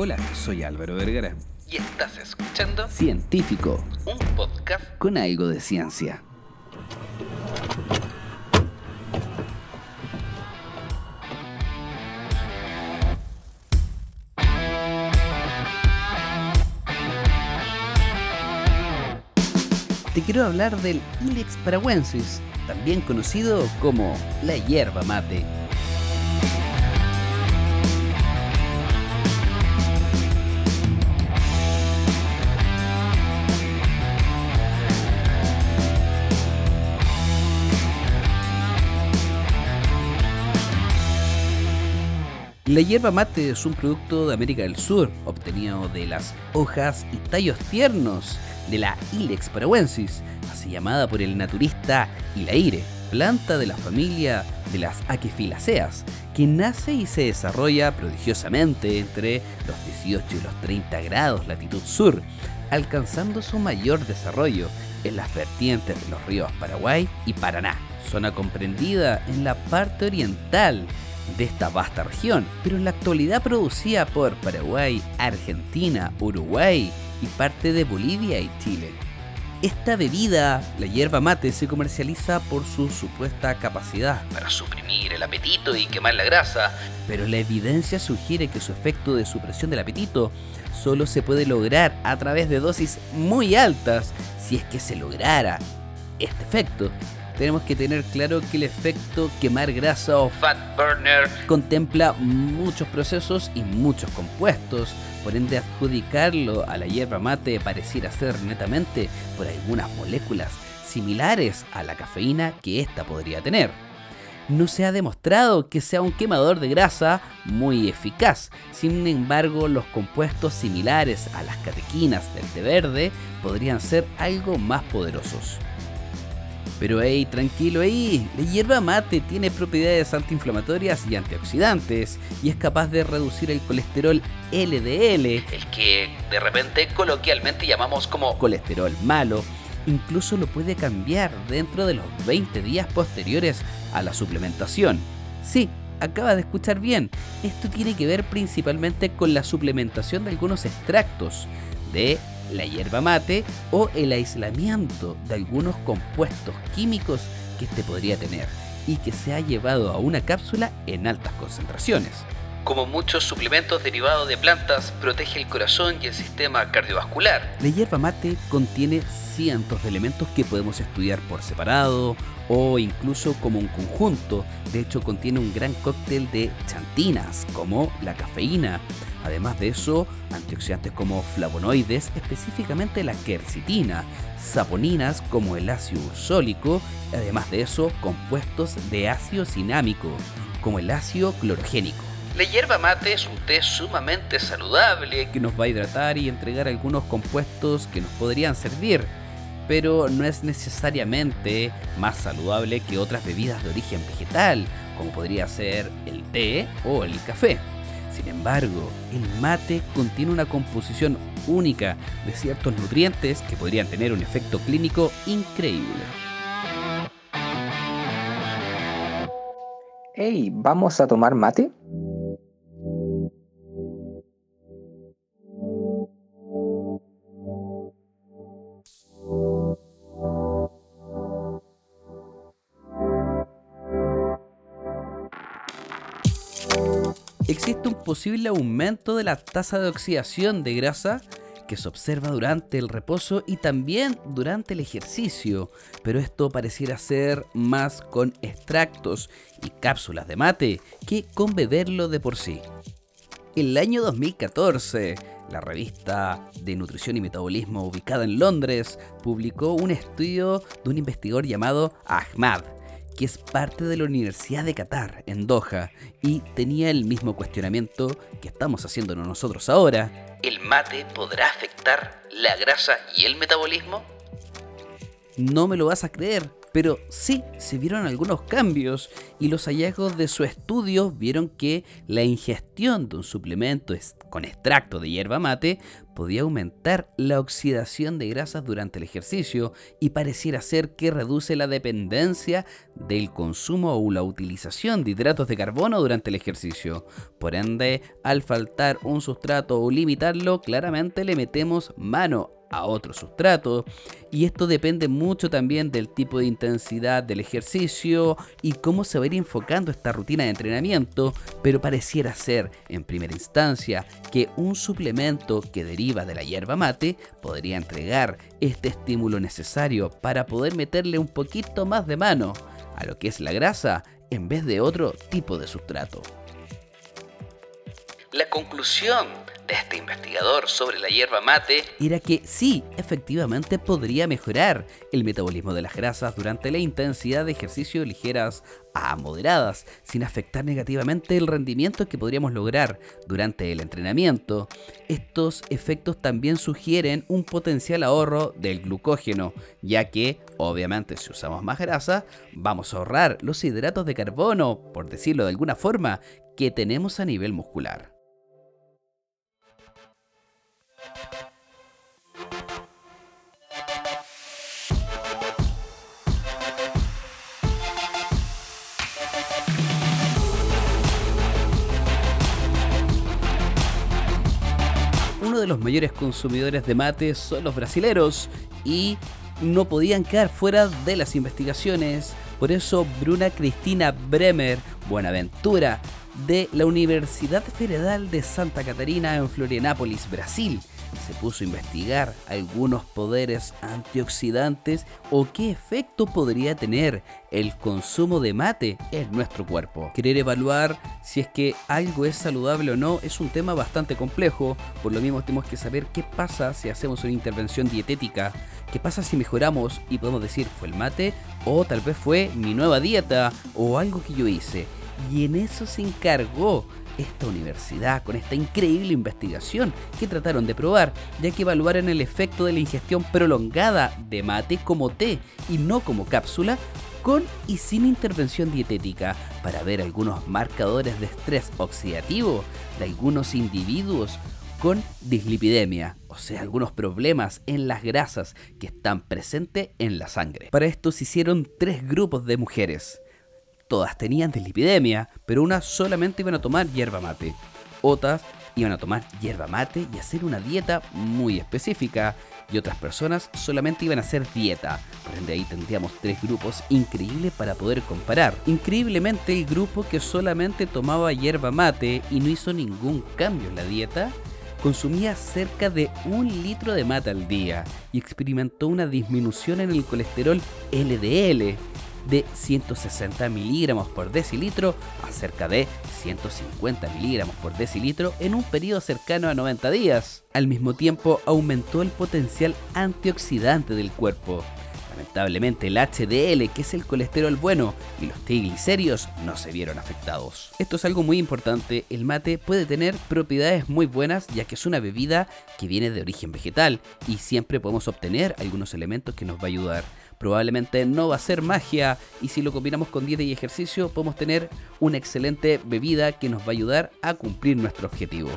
Hola, soy Álvaro Vergara. Y estás escuchando Científico, un podcast con algo de ciencia. Te quiero hablar del Ilex paraguensis, también conocido como la hierba mate. La hierba mate es un producto de América del Sur, obtenido de las hojas y tallos tiernos de la Ilex paraguensis, así llamada por el naturista Ilaire, planta de la familia de las Aquefilaceas, que nace y se desarrolla prodigiosamente entre los 18 y los 30 grados latitud sur, alcanzando su mayor desarrollo en las vertientes de los ríos Paraguay y Paraná, zona comprendida en la parte oriental de esta vasta región, pero en la actualidad producida por Paraguay, Argentina, Uruguay y parte de Bolivia y Chile. Esta bebida, la hierba mate, se comercializa por su supuesta capacidad para suprimir el apetito y quemar la grasa, pero la evidencia sugiere que su efecto de supresión del apetito solo se puede lograr a través de dosis muy altas si es que se lograra este efecto tenemos que tener claro que el efecto quemar grasa o fat burner contempla muchos procesos y muchos compuestos, por ende adjudicarlo a la hierba mate pareciera ser netamente por algunas moléculas similares a la cafeína que ésta podría tener. No se ha demostrado que sea un quemador de grasa muy eficaz, sin embargo los compuestos similares a las catequinas del té verde podrían ser algo más poderosos. Pero hey, tranquilo ahí, la hierba mate tiene propiedades antiinflamatorias y antioxidantes y es capaz de reducir el colesterol LDL, el que de repente coloquialmente llamamos como colesterol malo. Incluso lo puede cambiar dentro de los 20 días posteriores a la suplementación. Sí, acaba de escuchar bien. Esto tiene que ver principalmente con la suplementación de algunos extractos de la hierba mate o el aislamiento de algunos compuestos químicos que este podría tener y que se ha llevado a una cápsula en altas concentraciones. Como muchos suplementos derivados de plantas, protege el corazón y el sistema cardiovascular. La hierba mate contiene cientos de elementos que podemos estudiar por separado o incluso como un conjunto. De hecho, contiene un gran cóctel de chantinas, como la cafeína, Además de eso, antioxidantes como flavonoides, específicamente la quercitina, saponinas como el ácido ursólico, además de eso, compuestos de ácido cinámico, como el ácido clorogénico. La hierba mate es un té sumamente saludable que nos va a hidratar y entregar algunos compuestos que nos podrían servir, pero no es necesariamente más saludable que otras bebidas de origen vegetal, como podría ser el té o el café. Sin embargo, el mate contiene una composición única de ciertos nutrientes que podrían tener un efecto clínico increíble. Hey, ¿vamos a tomar mate? Existe un posible aumento de la tasa de oxidación de grasa que se observa durante el reposo y también durante el ejercicio, pero esto pareciera ser más con extractos y cápsulas de mate que con beberlo de por sí. En el año 2014, la revista de nutrición y metabolismo ubicada en Londres publicó un estudio de un investigador llamado Ahmad, que es parte de la Universidad de Qatar, en Doha, y tenía el mismo cuestionamiento que estamos haciéndonos nosotros ahora. ¿El mate podrá afectar la grasa y el metabolismo? No me lo vas a creer, pero sí se vieron algunos cambios y los hallazgos de su estudio vieron que la ingestión de un suplemento con extracto de hierba mate podía aumentar la oxidación de grasas durante el ejercicio y pareciera ser que reduce la dependencia del consumo o la utilización de hidratos de carbono durante el ejercicio. Por ende, al faltar un sustrato o limitarlo, claramente le metemos mano a otro sustrato y esto depende mucho también del tipo de intensidad del ejercicio y cómo se va a ir enfocando esta rutina de entrenamiento, pero pareciera ser en primera instancia que un suplemento que deriva de la hierba mate podría entregar este estímulo necesario para poder meterle un poquito más de mano a lo que es la grasa en vez de otro tipo de sustrato. La conclusión de este investigador sobre la hierba mate era que sí, efectivamente podría mejorar el metabolismo de las grasas durante la intensidad de ejercicio ligeras a moderadas, sin afectar negativamente el rendimiento que podríamos lograr durante el entrenamiento. Estos efectos también sugieren un potencial ahorro del glucógeno, ya que, obviamente, si usamos más grasa, vamos a ahorrar los hidratos de carbono, por decirlo de alguna forma, que tenemos a nivel muscular. Los mayores consumidores de mate son los brasileros y no podían quedar fuera de las investigaciones. Por eso Bruna Cristina Bremer Buenaventura de la Universidad Federal de Santa Catarina en Florianápolis, Brasil, se puso a investigar algunos poderes antioxidantes o qué efecto podría tener el consumo de mate en nuestro cuerpo. Querer evaluar si es que algo es saludable o no es un tema bastante complejo, por lo mismo tenemos que saber qué pasa si hacemos una intervención dietética, qué pasa si mejoramos y podemos decir fue el mate o tal vez fue mi nueva dieta o algo que yo hice. Y en eso se encargó esta universidad con esta increíble investigación que trataron de probar, ya que evaluaron el efecto de la ingestión prolongada de mate como té y no como cápsula, con y sin intervención dietética, para ver algunos marcadores de estrés oxidativo de algunos individuos con dislipidemia, o sea, algunos problemas en las grasas que están presentes en la sangre. Para esto se hicieron tres grupos de mujeres Todas tenían dislipidemia, pero unas solamente iban a tomar hierba mate. Otras iban a tomar hierba mate y hacer una dieta muy específica. Y otras personas solamente iban a hacer dieta. Por ende ahí tendríamos tres grupos increíbles para poder comparar. Increíblemente el grupo que solamente tomaba hierba mate y no hizo ningún cambio en la dieta, consumía cerca de un litro de mate al día y experimentó una disminución en el colesterol LDL de 160 miligramos por decilitro a cerca de 150 miligramos por decilitro en un periodo cercano a 90 días. Al mismo tiempo aumentó el potencial antioxidante del cuerpo. Lamentablemente el HDL, que es el colesterol bueno, y los triglicéridos no se vieron afectados. Esto es algo muy importante, el mate puede tener propiedades muy buenas ya que es una bebida que viene de origen vegetal y siempre podemos obtener algunos elementos que nos va a ayudar probablemente no va a ser magia y si lo combinamos con dieta y ejercicio podemos tener una excelente bebida que nos va a ayudar a cumplir nuestro objetivo.